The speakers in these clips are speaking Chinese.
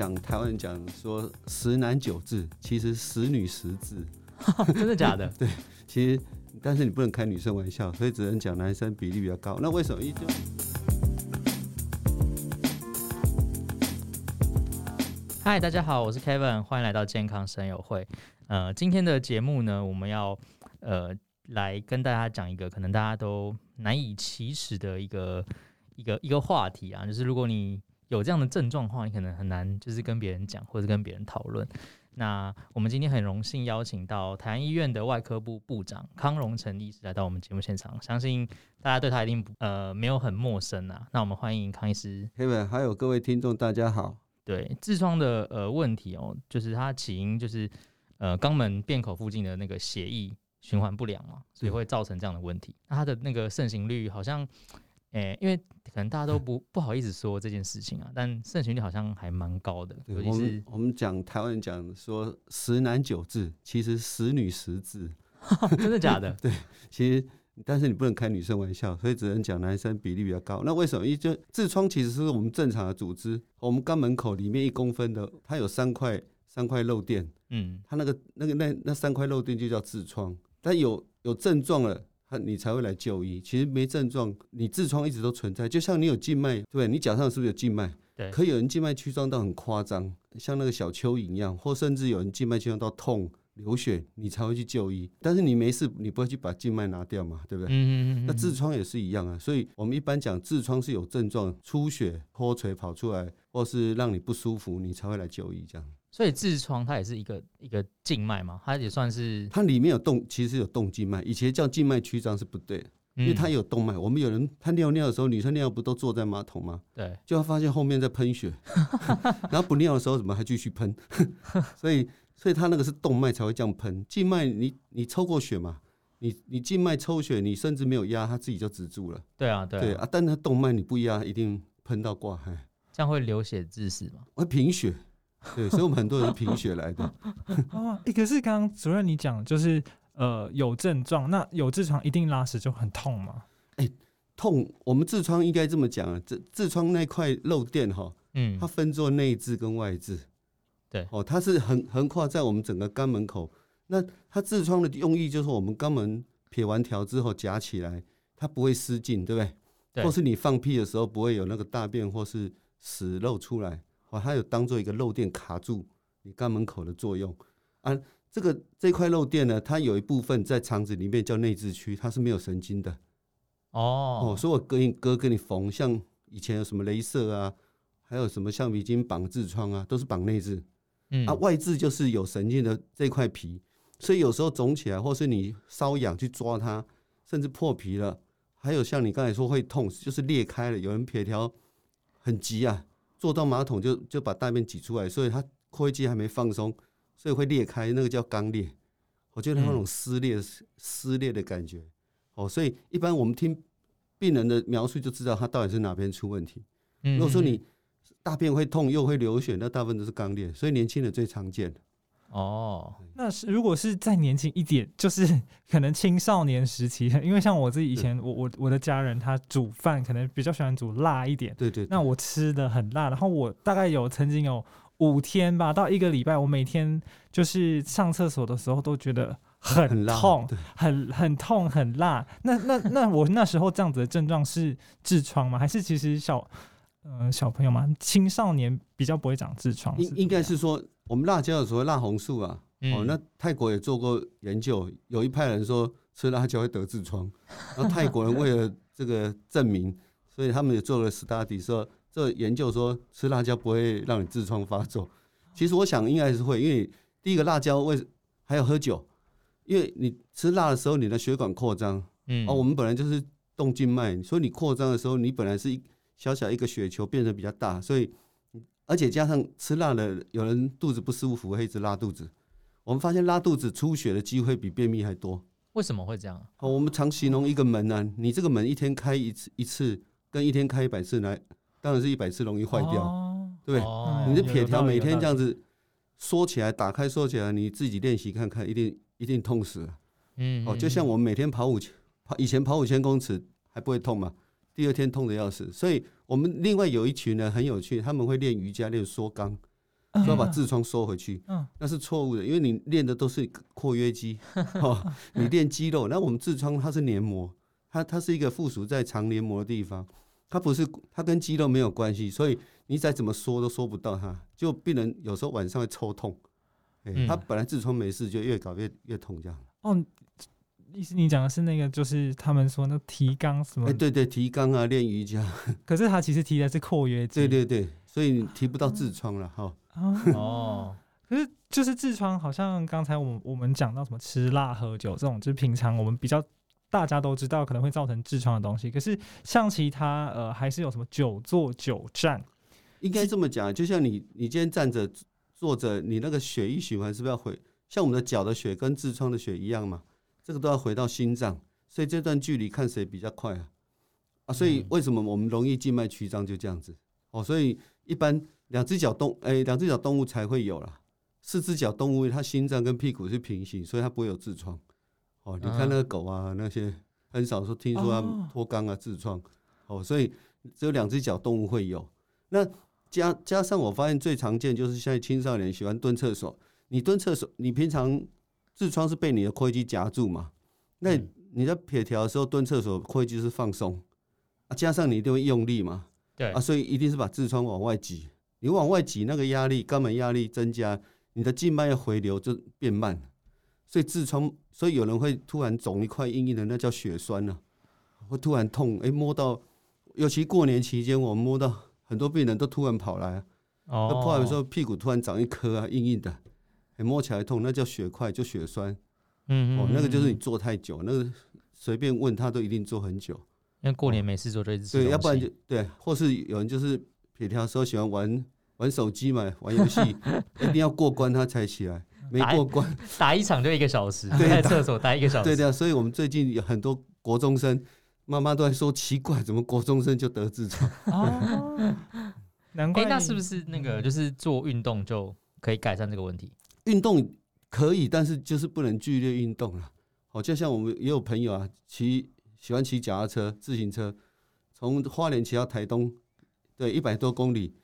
讲台湾人讲说十男九痔，其实十女十痔，真的假的？对，其实但是你不能开女生玩笑，所以只能讲男生比例比较高。那为什么？一就嗨，大家好，我是 Kevin，欢迎来到健康声友会。呃，今天的节目呢，我们要呃来跟大家讲一个可能大家都难以启齿的一个一个一个话题啊，就是如果你有这样的症状的话，你可能很难就是跟别人讲或者跟别人讨论。那我们今天很荣幸邀请到台安医院的外科部部长康荣成医师来到我们节目现场，相信大家对他一定呃没有很陌生啊。那我们欢迎康医师。Kevin，还有各位听众，大家好。对痔疮的呃问题哦，就是它起因就是呃肛门便口附近的那个血液循环不良嘛，所以会造成这样的问题。那它的那个盛行率好像。诶、欸，因为可能大家都不不好意思说这件事情啊，但盛行率好像还蛮高的。对，我们我们讲台湾人讲说十男九痔，其实十女十痔，真的假的？对，其实但是你不能开女生玩笑，所以只能讲男生比例比较高。那为什么？因为就痔疮其实是我们正常的组织，我们肛门口里面一公分的，它有三块三块肉垫，嗯，它那个那个那那三块肉垫就叫痔疮，但有有症状了。他你才会来就医，其实没症状，你痔疮一直都存在，就像你有静脉，对，你脚上是不是有静脉？对，可有人静脉曲张到很夸张，像那个小蚯蚓一样，或甚至有人静脉曲张到痛流血，你才会去就医。但是你没事，你不会去把静脉拿掉嘛，对不对？嗯嗯嗯。那痔疮也是一样啊，所以我们一般讲痔疮是有症状，出血、脱垂跑出来，或是让你不舒服，你才会来就医这样。所以痔疮它也是一个一个静脉嘛，它也算是它里面有动，其实有动静脉。以前叫静脉曲张是不对的，因为它有动脉。我们有人他尿尿的时候，女生尿不都坐在马桶吗？对，就会发现后面在喷血，然后不尿的时候怎么还继续喷？所以所以它那个是动脉才会这样喷。静脉你你抽过血嘛？你你静脉抽血，你甚至没有压，它自己就止住了。对啊，对啊，对啊，但是它动脉你不压，一定喷到挂海，这样会流血致死吗？会贫血。对，所以我们很多人是贫血来的。哦，哎，可是刚刚主任你讲就是呃有症状，那有痔疮一定拉屎就很痛吗？哎，痛，我们痔疮应该这么讲啊，痔痔疮那块肉垫哈，嗯，它分作内痔跟外痔，对，哦，它是横横跨在我们整个肛门口。那它痔疮的用意就是我们肛门撇完条之后夹起来，它不会失禁，对不对？对。或是你放屁的时候不会有那个大便或是屎漏出来。哦，它有当做一个漏电卡住你肛门口的作用啊。这个这块漏电呢，它有一部分在肠子里面叫内痔区，它是没有神经的。哦哦，所以我割你割给你缝，像以前有什么镭射啊，还有什么橡皮筋绑痔疮啊，都是绑内痔。嗯啊，外痔就是有神经的这块皮，所以有时候肿起来，或是你瘙痒去抓它，甚至破皮了，还有像你刚才说会痛，就是裂开了，有人撇条很急啊。坐到马桶就就把大便挤出来，所以它括约肌还没放松，所以会裂开，那个叫肛裂。我觉得那种撕裂、嗯、撕裂的感觉。哦，所以一般我们听病人的描述就知道他到底是哪边出问题。如果说你大便会痛又会流血，那大部分都是肛裂，所以年轻人最常见。哦，那是如果是再年轻一点，就是 可能青少年时期，因为像我自己以前，我我我的家人他煮饭可能比较喜欢煮辣一点，对对，对。那我吃的很辣，然后我大概有曾经有五天吧，到一个礼拜，我每天就是上厕所的时候都觉得很痛，很很，很痛很辣。那那那我那时候这样子的症状是痔疮吗？还是其实小嗯、呃、小朋友嘛，青少年比较不会长痔疮？应应该是说。我们辣椒有所谓辣红素啊，嗯、哦，那泰国也做过研究，有一派人说吃辣椒会得痔疮，然后泰国人为了这个证明，所以他们也做了 study 说，这研究说吃辣椒不会让你痔疮发作。其实我想应该是会，因为第一个辣椒为还有喝酒，因为你吃辣的时候你的血管扩张，嗯，哦，我们本来就是动静脉，所以你扩张的时候，你本来是一小小一个血球变得比较大，所以。而且加上吃辣的，有人肚子不舒服会一直拉肚子。我们发现拉肚子出血的机会比便秘还多。为什么会这样？哦，我们常形容一个门呢、啊，你这个门一天开一次一次，跟一天开一百次来，当然是一百次容易坏掉，哦、对不对？哦、你的撇条每天这样子缩起来、打开、缩起来，你自己练习看看，一定一定痛死了。嗯，哦，就像我们每天跑五千，跑以前跑五千公尺还不会痛嘛？第二天痛的要死，所以我们另外有一群人很有趣，他们会练瑜伽练缩肛，说要把痔疮缩回去，嗯，那是错误的，因为你练的都是括约肌，哦，你练肌肉，那我们痔疮它是黏膜，它它是一个附属在肠黏膜的地方，它不是它跟肌肉没有关系，所以你再怎么缩都缩不到它，就病人有时候晚上会抽痛，哎，他本来痔疮没事，就越搞越越痛这样。哦，意思你讲的是那个，就是他们说那提肛什么？哎，对对，提肛啊，练瑜伽，可是他其实提的是括约肌，对对对，所以你提不到痔疮了哈。哦，可是就是痔疮，好像刚才我们我们讲到什么吃辣喝酒这种，就是平常我们比较大家都知道可能会造成痔疮的东西。可是像其他呃，还是有什么久坐久站，应该这么讲，就像你你今天站着坐着，你那个血液循环是不是要回？像我们的脚的血跟痔疮的血一样嘛？这个都要回到心脏，所以这段距离看谁比较快啊？啊，所以为什么我们容易静脉曲张就这样子？哦，所以一般。两只脚动，哎，两只脚动物才会有啦。四只脚动物，它心脏跟屁股是平行，所以它不会有痔疮。哦，你看那个狗啊，那些很少说听说它脱肛啊、痔疮。哦，所以只有两只脚动物会有。那加加上我发现最常见就是现在青少年喜欢蹲厕所。你蹲厕所，你平常痔疮是被你的括约肌夹住嘛？那你在撇条的时候蹲厕所，括约肌是放松。啊，加上你一定会用力嘛？对。啊，所以一定是把痔疮往外挤。你往外挤，那个压力，肛门压力增加，你的静脉要回流就变慢，所以痔疮，所以有人会突然肿一块硬硬的，那叫血栓呢、啊，会突然痛，哎、欸，摸到，尤其过年期间，我们摸到很多病人都突然跑来，哦，那跑来的时候屁股突然长一颗啊，硬硬的，哎，摸起来痛，那叫血块，就血栓，嗯，嗯，嗯，哦，那个就是你坐太久，那个随便问他都一定坐很久，因为过年没事做就一直吃，对，要不然就对，或是有人就是。撇条说喜欢玩玩手机嘛，玩游戏 一定要过关他才起来，没过关打，打一场就一个小时，对，在厕所待一个小时。对的，所以我们最近有很多国中生妈妈都在说奇怪，怎么国中生就得痔疮？哦，难怪。欸。那是不是那个就是做运动就可以改善这个问题？运动可以，但是就是不能剧烈运动了。好，就像我们也有朋友啊，骑喜欢骑脚踏车、自行车，从花莲骑到台东。对，一百多公里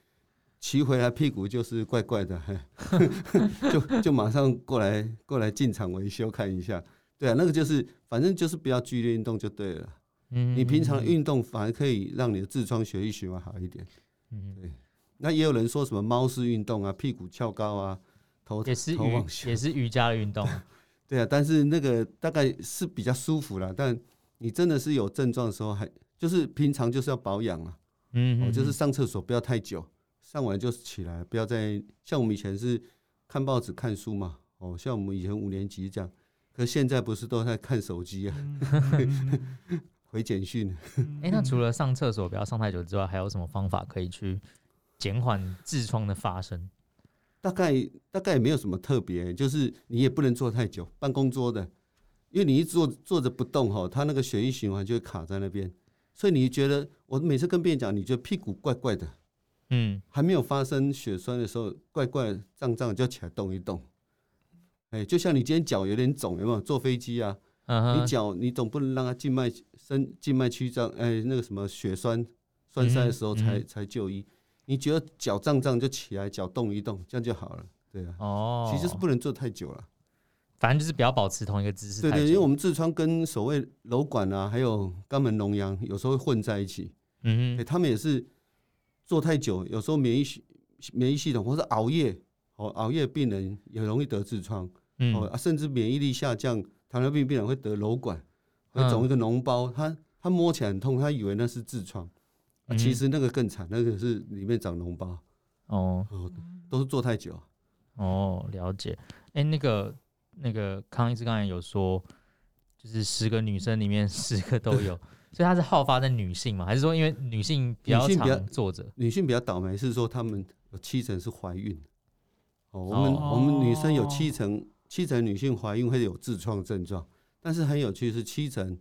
骑回来，屁股就是怪怪的，就 就马上过来过来进厂维修看一下。对啊，那个就是反正就是不要剧烈运动就对了。嗯，你平常运动反而可以让你的痔疮血液循环好一点。嗯，对。那也有人说什么猫式运动啊，屁股翘高啊，头也是瑜也是瑜伽的运动。对啊，但是那个大概是比较舒服啦。但你真的是有症状的时候，还就是平常就是要保养啊。嗯，哦，就是上厕所不要太久，上完就起来，不要再像我们以前是看报纸、看书嘛。哦，像我们以前五年级这样，可现在不是都在看手机啊，回简讯。哎，那除了上厕所不要上太久之外，还有什么方法可以去减缓痔疮的发生？大概大概也没有什么特别，就是你也不能坐太久，办公桌的，因为你一坐坐着不动哈，它那个血液循环就会卡在那边。所以你觉得，我每次跟病人讲，你觉得屁股怪怪的，嗯，还没有发生血栓的时候，怪怪胀胀就起来动一动，哎，就像你今天脚有点肿，有没有？坐飞机啊，你脚你总不能让它静脉生静脉曲张，哎，那个什么血栓栓塞的时候才才就医。你觉得脚胀胀就起来，脚动一动，这样就好了，对啊。哦，其实是不能坐太久了。反正就是不要保持同一个姿势。对对，因为我们痔疮跟所谓瘘管啊，还有肛门脓疡，有时候会混在一起。嗯哼，他们也是坐太久，有时候免疫系免疫系统或者熬夜，哦，熬夜病人也容易得痔疮。嗯，哦，甚至免疫力下降，糖尿病病人会得瘘管，会肿一个脓包，他他摸起来很痛，他以为那是痔疮，其实那个更惨，那个是里面长脓包。哦，都是坐太久。哦，了解。哎，那个。那个康医师刚才有说，就是十个女生里面十个都有，所以它是好发在女性嘛？还是说因为女性比较常坐着？女性比较倒霉是说她们有七成是怀孕。哦，我们我们女生有七成七成女性怀孕会有痔疮症状，但是很有趣是七成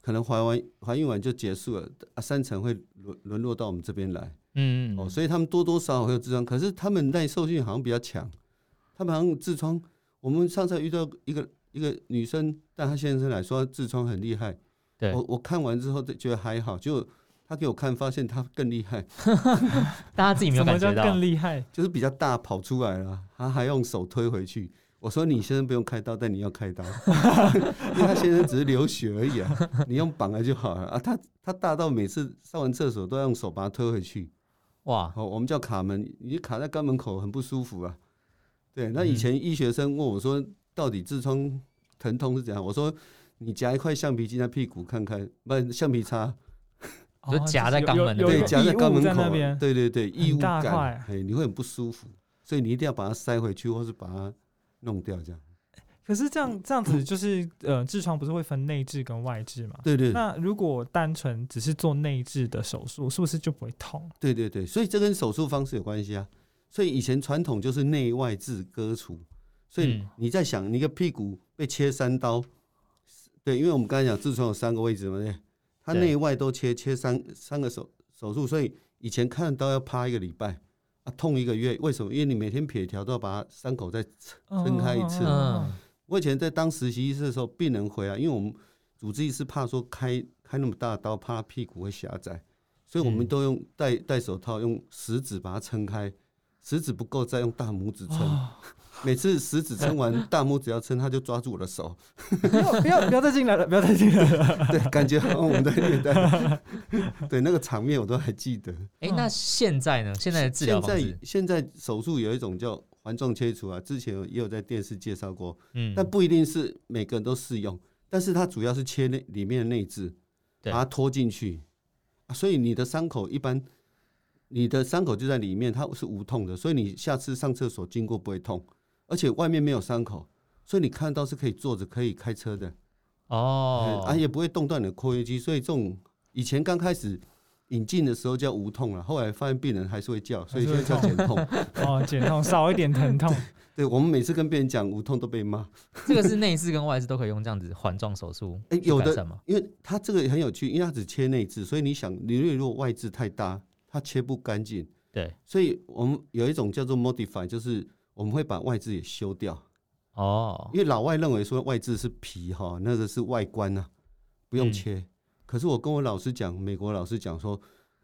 可能怀完怀孕完就结束了，啊，三成会沦沦落到我们这边来。嗯哦，所以他们多多少少会有痔疮，可是他们耐受性好像比较强，他们好像痔疮。我们上次遇到一个一个女生，但她先生来说痔疮很厉害。对，我我看完之后觉得还好，就他给我看，发现他更厉害。大家自己没有感觉到更厉害，就是比较大跑出来了，他还用手推回去。我说你先生不用开刀，但你要开刀，因为他先生只是流血而已啊，你用绑了就好了啊。他他大到每次上完厕所都要用手把他推回去。哇，哦，我们叫卡门，你卡在肛门口很不舒服啊。对，那以前医学生问我说，到底痔疮疼痛是怎样？我说你夹一块橡皮筋在屁股看看，不是橡皮擦。就夹在肛门的，对，夹在肛门口，边对对对，异物感，哎，你会很不舒服，所以你一定要把它塞回去，或是把它弄掉，这样。可是这样这样子 就是，呃，痔疮不是会分内痔跟外痔嘛？对对。那如果单纯只是做内痔的手术，是不是就不会痛？对对对，所以这跟手术方式有关系啊。所以以前传统就是内外痔割除，所以你在想，你个屁股被切三刀，对，因为我们刚才讲痔疮有三个位置嘛，对。它内外都切切三三个手手术，所以以前看到要趴一个礼拜啊，痛一个月。为什么？因为你每天撇条都要把伤口再撑开一次。我以前在当实习医师的时候，病人回来，因为我们主治医师怕说开开那么大的刀，怕屁股会狭窄，所以我们都用戴戴手套，用食指把它撑开，食指不够再用大拇指撑。每次食指撑完，大拇指要撑，他就抓住我的手，不要不要不要再进来了，不要再进来了。对，感觉好像我们在虐待。对，那个场面我都还记得。哎、欸，那现在呢？现在的治疗方式？现在现在手术有一种叫环状切除啊，之前也有在电视介绍过。嗯，但不一定是每个人都适用。但是它主要是切内里面的内痔，把它拖进去。所以你的伤口一般，你的伤口就在里面，它是无痛的，所以你下次上厕所经过不会痛。而且外面没有伤口，所以你看到是可以坐着可以开车的哦，啊也不会动断你的括约肌，所以这种以前刚开始引进的时候叫无痛了，后来发现病人还是会叫，所以现在叫减痛哦，减痛少一点疼痛。对，我们每次跟病人讲无痛都被骂。这个是内痔跟外痔都可以用这样子环状手术？哎、欸，有的，因为它这个也很有趣，因为它只切内痔，所以你想，你如果外痔太大，它切不干净。对，所以我们有一种叫做 modify，就是。我们会把外痔也修掉哦，因为老外认为说外痔是皮哈，那个是外观啊，不用切。嗯、可是我跟我老师讲，美国老师讲说，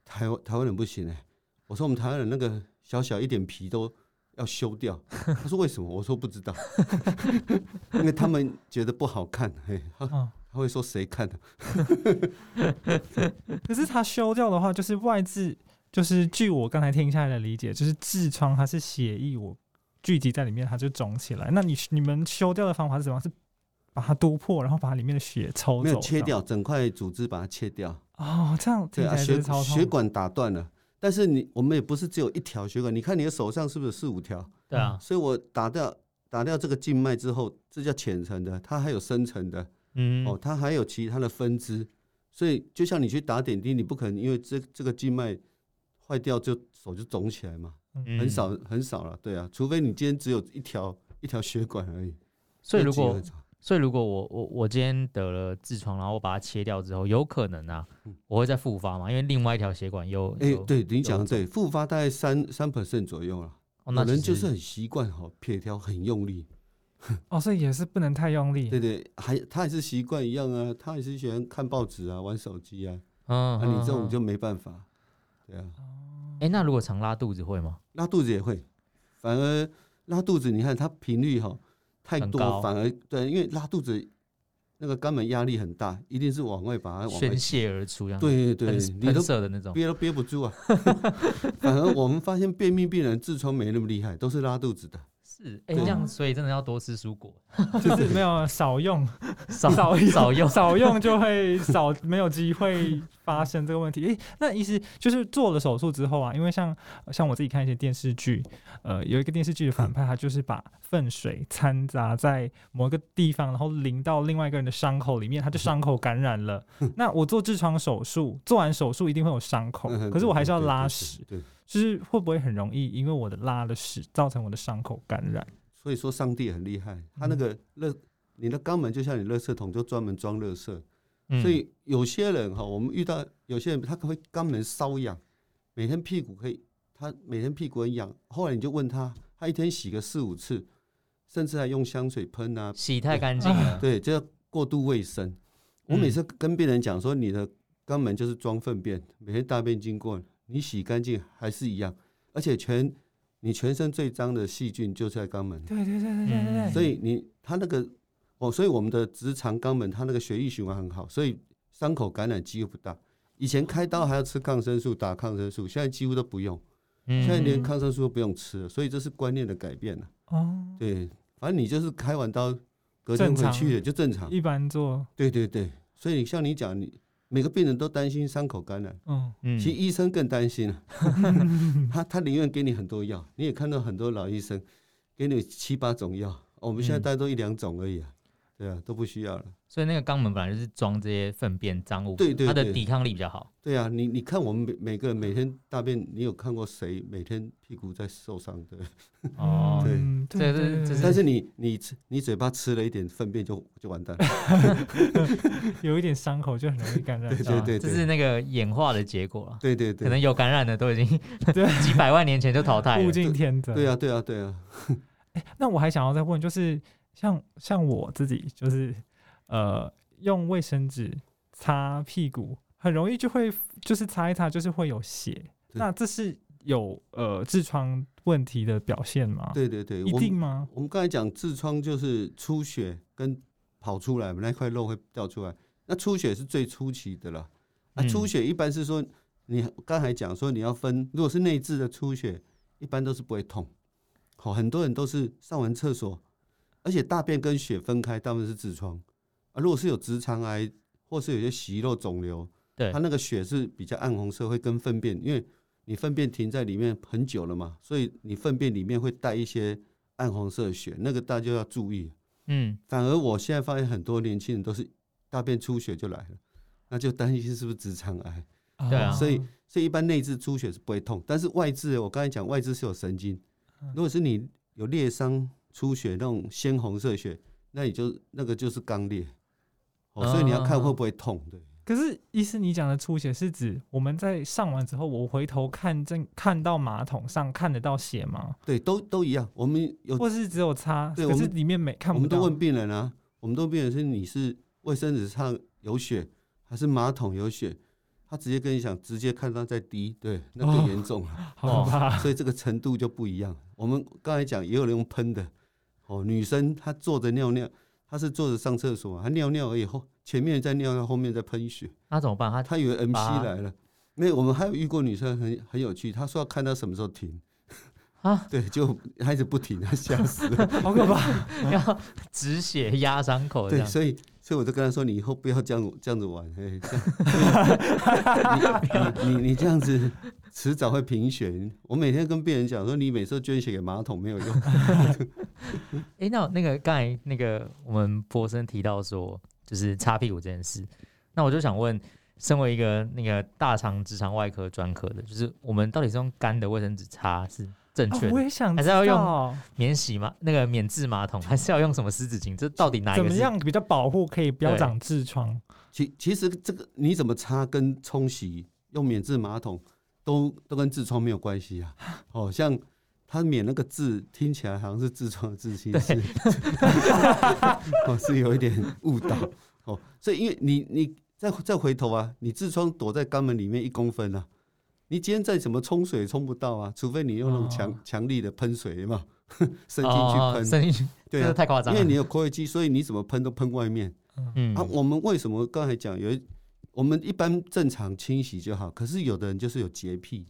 台湾台湾人不行哎。我说我们台湾人那个小小一点皮都要修掉。他说为什么？我说不知道，因为他们觉得不好看。嘿，他他会说谁看的？可是他修掉的话，就是外痔，就是据我刚才听下来的理解，就是痔疮它是血液我。聚集在里面，它就肿起来。那你你们修掉的方法是什么样？是把它督破，然后把它里面的血抽走？没有切掉，整块组织把它切掉。哦，这样对啊，血血管打断了。但是你我们也不是只有一条血管，你看你的手上是不是四五条？对啊。所以我打掉打掉这个静脉之后，这叫浅层的，它还有深层的。嗯。哦，它还有其他的分支。所以就像你去打点滴，你不可能因为这这个静脉坏掉就手就肿起来嘛。很少很少了，对啊，除非你今天只有一条一条血管而已。所以如果所以如果我我我今天得了痔疮，然后我把它切掉之后，有可能啊，我会再复发嘛？因为另外一条血管又哎，对你讲的对，复发大概三三 percent 左右了。有人就是很习惯哈，撇条很用力。哦，所以也是不能太用力。对对，还他还是习惯一样啊，他还是喜欢看报纸啊，玩手机啊。嗯，那你这种就没办法，对啊。哎、欸，那如果常拉肚子会吗？拉肚子也会，反而拉肚子，你看它频率哈太多，高。反而对，因为拉肚子那个肛门压力很大，一定是往外把它往外宣泄而出，对对对，你都涩的那种，憋都憋不住啊。反而我们发现便秘病人痔疮没那么厉害，都是拉肚子的。是，哎，这样所以真的要多吃蔬果，就是。没有少用，少少用，少用就会少没有机会发生这个问题。哎，那意思就是做了手术之后啊，因为像像我自己看一些电视剧，呃，有一个电视剧的反派，他就是把粪水掺杂在某一个地方，然后淋到另外一个人的伤口里面，他就伤口感染了。那我做痔疮手术，做完手术一定会有伤口，可是我还是要拉屎。就是会不会很容易，因为我的拉的屎造成我的伤口感染？所以说上帝很厉害，他那个热，你的肛门就像你垃圾桶，就专门装垃圾。所以有些人哈，我们遇到有些人他可会肛门瘙痒，每天屁股可以，他每天屁股很痒。后来你就问他，他一天洗个四五次，甚至还用香水喷啊，洗太干净了。对，这叫过度卫生。我每次跟病人讲说，你的肛门就是装粪便，每天大便经过，你洗干净还是一样，而且全你全身最脏的细菌就在肛门。对对对对对对。所以你他那个哦，所以我们的直肠肛门，它那个血液循环很好，所以伤口感染几乎不大。以前开刀还要吃抗生素，打抗生素，现在几乎都不用，现在连抗生素都不用吃了，所以这是观念的改变了。哦，对，反正你就是开完刀，隔天回去也就正常，一般做。对对对，所以像你讲，你每个病人都担心伤口感染，嗯。嗯，其实医生更担心了，他他宁愿给你很多药，你也看到很多老医生给你七八种药，我们现在大概都一两种而已啊。对啊，都不需要了。所以那个肛门本来就是装这些粪便脏物，对对，它的抵抗力比较好。对啊，你你看我们每每个人每天大便，你有看过谁每天屁股在受伤的？哦，对，对对对。但是你你吃你嘴巴吃了一点粪便就就完蛋了，有一点伤口就很容易感染。对对对，这是那个演化的结果了。对对对，可能有感染的都已经几百万年前就淘汰了，物竞天择。对啊对啊对啊。哎，那我还想要再问，就是。像像我自己就是，呃，用卫生纸擦屁股，很容易就会就是擦一擦，就是会有血。那这是有呃痔疮问题的表现吗？对对对，一定吗？我们刚才讲痔疮就是出血跟跑出来，那块肉会掉出来。那出血是最初期的了。啊，出血一般是说，你刚才讲说你要分，如果是内痔的出血，一般都是不会痛。好，很多人都是上完厕所。而且大便跟血分开，大部分是痔疮啊。如果是有直肠癌，或是有些息肉肿瘤，对，它那个血是比较暗红色，会跟粪便，因为你粪便停在里面很久了嘛，所以你粪便里面会带一些暗红色的血，那个大家就要注意。嗯，反而我现在发现很多年轻人都是大便出血就来了，那就担心是不是直肠癌。对啊，所以所以一般内痔出血是不会痛，但是外痔，我刚才讲外痔是有神经，如果是你有裂伤。出血那种鲜红色血，那你就那个就是肛裂，哦，所以你要看会不会痛，对。可是医师，你讲的出血是指我们在上完之后，我回头看正看到马桶上看得到血吗？对，都都一样。我们有，或是只有擦，对，可是里面没看不到。我们都问病人啊，我们都问病人是你是卫生纸上有血，还是马桶有血？他直接跟你讲，直接看到在滴，对，那更严重了，好吧？所以这个程度就不一样。我们刚才讲也有人用喷的。哦，女生她坐着尿尿，她是坐着上厕所，她尿尿而已，后前面在尿尿，后面在喷血，那怎么办？她她以为 MC 来了，没有。我们还有遇过女生很很有趣，她说要看她什么时候停啊？对，就还一直不停，她吓死了，好可怕，要止血压伤口。对，所以所以我就跟她说，你以后不要这样这样子玩，哎，你你你这样子。迟早会贫血。我每天跟病人讲说，你每次捐血给马桶没有用。哎，那那个刚才那个我们博森提到说，就是擦屁股这件事。那我就想问，身为一个那个大肠直肠外科专科的，就是我们到底是用干的卫生纸擦是正确的，我也想还是要用免洗马那个免治马桶，还是要用什么湿纸巾？这到底哪一个怎么样比较保护，可以不要长痔疮？其其实这个你怎么擦跟冲洗用免治马桶？都都跟痔疮没有关系啊！哦，像他免那个痔，听起来好像是痔疮的痔，其实是，哦，是有一点误导哦。所以，因为你你再再回头啊，你痔疮躲在肛门里面一公分啊，你今天再怎么冲水冲不到啊，除非你用那种强强、哦、力的喷水嘛，伸进去喷，伸进去，对啊，太夸张，因为你有括约肌，所以你怎么喷都喷外面。嗯啊，我们为什么刚才讲有一？我们一般正常清洗就好，可是有的人就是有洁癖，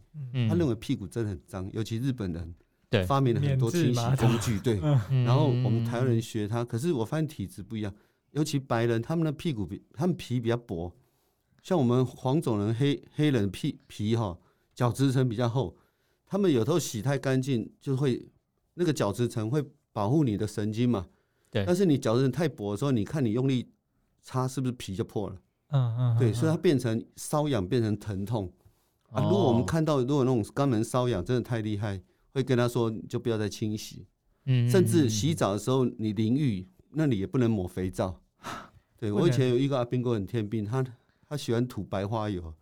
他认为屁股真的很脏，尤其日本人，对，发明了很多清洗工具，对，然后我们台湾人学他，可是我发现体质不一样，尤其白人，他们的屁股比他们皮比较薄，像我们黄种人、黑黑人皮皮哈角质层比较厚，他们有时候洗太干净就会那个角质层会保护你的神经嘛，对，但是你角质层太薄的时候，你看你用力擦是不是皮就破了？嗯嗯，对，所以它变成瘙痒，变成疼痛。啊。如果我们看到如果那种肛门瘙痒真的太厉害，会跟他说，就不要再清洗。嗯，甚至洗澡的时候你淋浴那里也不能抹肥皂。对，我以前有一个阿兵哥很天兵，他他喜欢涂白花油，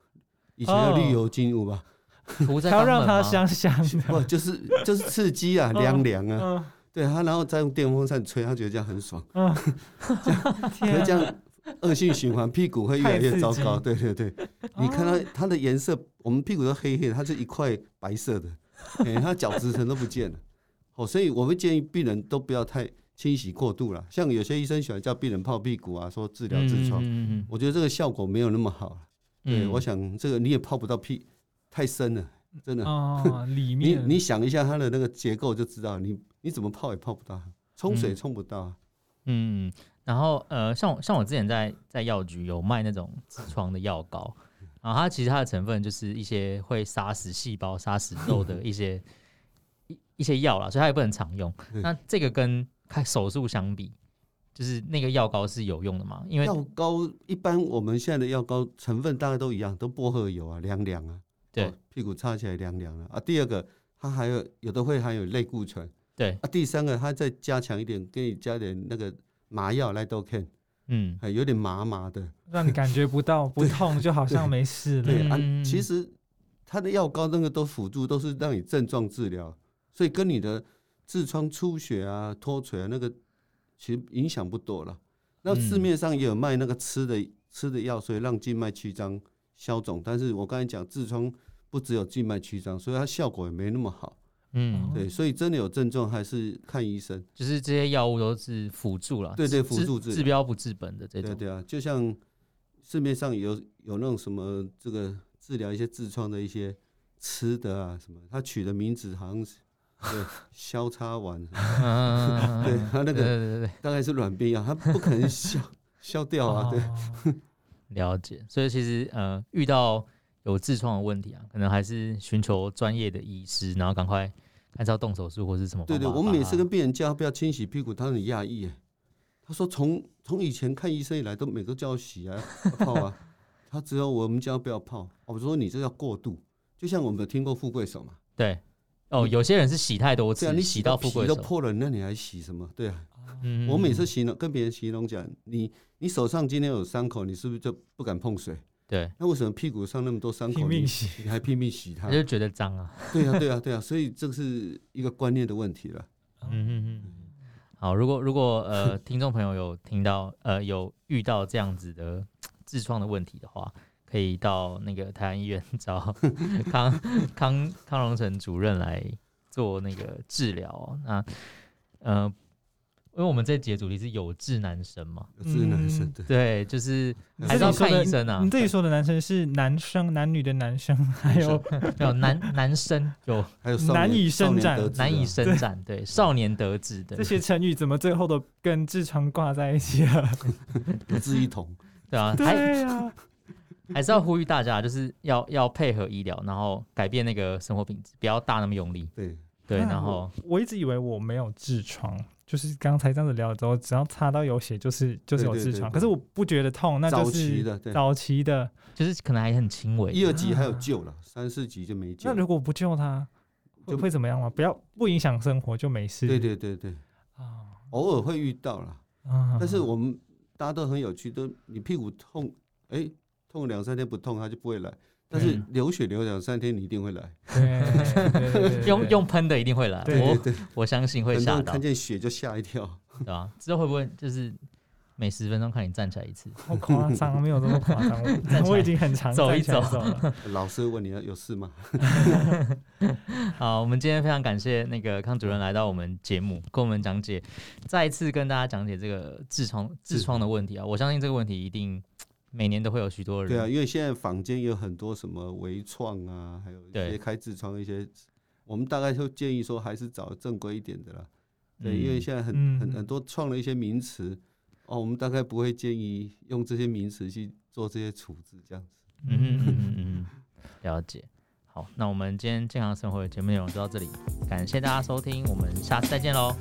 以前的绿油精有吧？涂在他要让它香香的，不就是就是刺激啊，凉凉啊。对他，然后再用电风扇吹，他觉得这样很爽。嗯，可是这样。恶性循环，屁股会越来越糟糕。对对对，你看到它的颜色，我们屁股都黑黑的，它是一块白色的，哎、欸，它角质层都不见了。哦，所以我们建议病人都不要太清洗过度了。像有些医生喜欢叫病人泡屁股啊，说治疗痔疮，嗯嗯，我觉得这个效果没有那么好。对，嗯、我想这个你也泡不到屁，太深了，真的。哦，里 面你你想一下它的那个结构就知道，你你怎么泡也泡不到，冲水冲不到。嗯，然后呃，像我像我之前在在药局有卖那种痔疮的药膏，然后它其实它的成分就是一些会杀死细胞、杀死肉的一些一一些药啦，所以它也不能常用。那这个跟开手术相比。就是那个药膏是有用的吗？因为药膏一般我们现在的药膏成分大概都一样，都薄荷油啊，凉凉啊，对，屁股擦起来凉凉啊。啊，第二个它还有有的会含有类固醇，对。啊，第三个它再加强一点，给你加点那个麻药来都看，嗯，还有点麻麻的，让你感觉不到不痛，就好像没事了。对，对啊，其实它的药膏那个都辅助，都是让你症状治疗，所以跟你的痔疮出血啊、脱垂啊那个。其实影响不多了。那市面上也有卖那个吃的吃的药，所以让静脉曲张消肿。但是我刚才讲痔疮不只有静脉曲张，所以它效果也没那么好。嗯，对，所以真的有症状还是看医生。就是这些药物都是辅助了，对对，辅助治治标不治本的这种。对对啊，就像市面上有有那种什么这个治疗一些痔疮的一些吃的啊什么，他取的名字好像是。对，消叉丸，对他那个对对对大概是软便药，他不可能消消掉啊。对，了解。所以其实呃，遇到有痔疮的问题啊，可能还是寻求专业的医师，然后赶快按照动手术或是什么。对对，我们每次跟病人叫他不要清洗屁股，他很讶异。他说从从以前看医生以来，都每个叫我洗啊泡啊，他只有我们叫不要泡。我说你这叫过度，就像我们有听过富贵手嘛。对。哦，有些人是洗太多次，你洗到皮都破了，那你还洗什么？对啊，嗯、我每次形容跟别人形容讲，你你手上今天有伤口，你是不是就不敢碰水？对，那为什么屁股上那么多伤口，你你还拼命洗它？就觉得脏啊。对啊，对啊，对啊，所以这是一个观念的问题了。嗯嗯嗯。好，如果如果呃，听众朋友有听到呃有遇到这样子的痔疮的问题的话。可以到那个台湾医院找康 康康荣成主任来做那个治疗。那呃，因为我们这节主题是有志男生嘛，有志男生对，对，就是还是要看医生啊。你自己说的男生是男生，男女的男生，还有有男男生，有还有难以伸展，难以伸展，对，少年得志的这些成语，怎么最后都跟痔疮挂在一起了？有志一同，对啊，对啊。还是要呼吁大家，就是要要配合医疗，然后改变那个生活品质，不要大那么用力。对对，然后我，我一直以为我没有痔疮，就是刚才这样子聊的时候，只要擦到有血，就是就是有痔疮。可是我不觉得痛，那就是早期的，早期的，就是可能还很轻微。一二级还有救了，三四级就没救。那如果不救他，就会怎么样吗？不要不影响生活就没事。对对对对，啊，偶尔会遇到了啊，但是我们大家都很有趣，都你屁股痛，哎。痛两三天不痛，他就不会来。但是流血流两三天，你一定会来。用用喷的一定会来。我我相信会吓到。看见血就吓一跳，对吧？之后会不会就是每十分钟看你站起来一次？好夸张，没有这么夸张。我已经很常走一走。老师问你有事吗？好，我们今天非常感谢那个康主任来到我们节目，跟我们讲解，再一次跟大家讲解这个痔疮痔疮的问题啊！我相信这个问题一定。每年都会有许多人。对啊，因为现在坊间有很多什么微创啊，还有一些开痔疮一些，我们大概就建议说还是找正规一点的啦。对，因为现在很很很多创了一些名词，哦，我们大概不会建议用这些名词去做这些处置，这样子。嗯嗯嗯嗯，了解。好，那我们今天健康生活的节目内容就到这里，感谢大家收听，我们下次再见喽。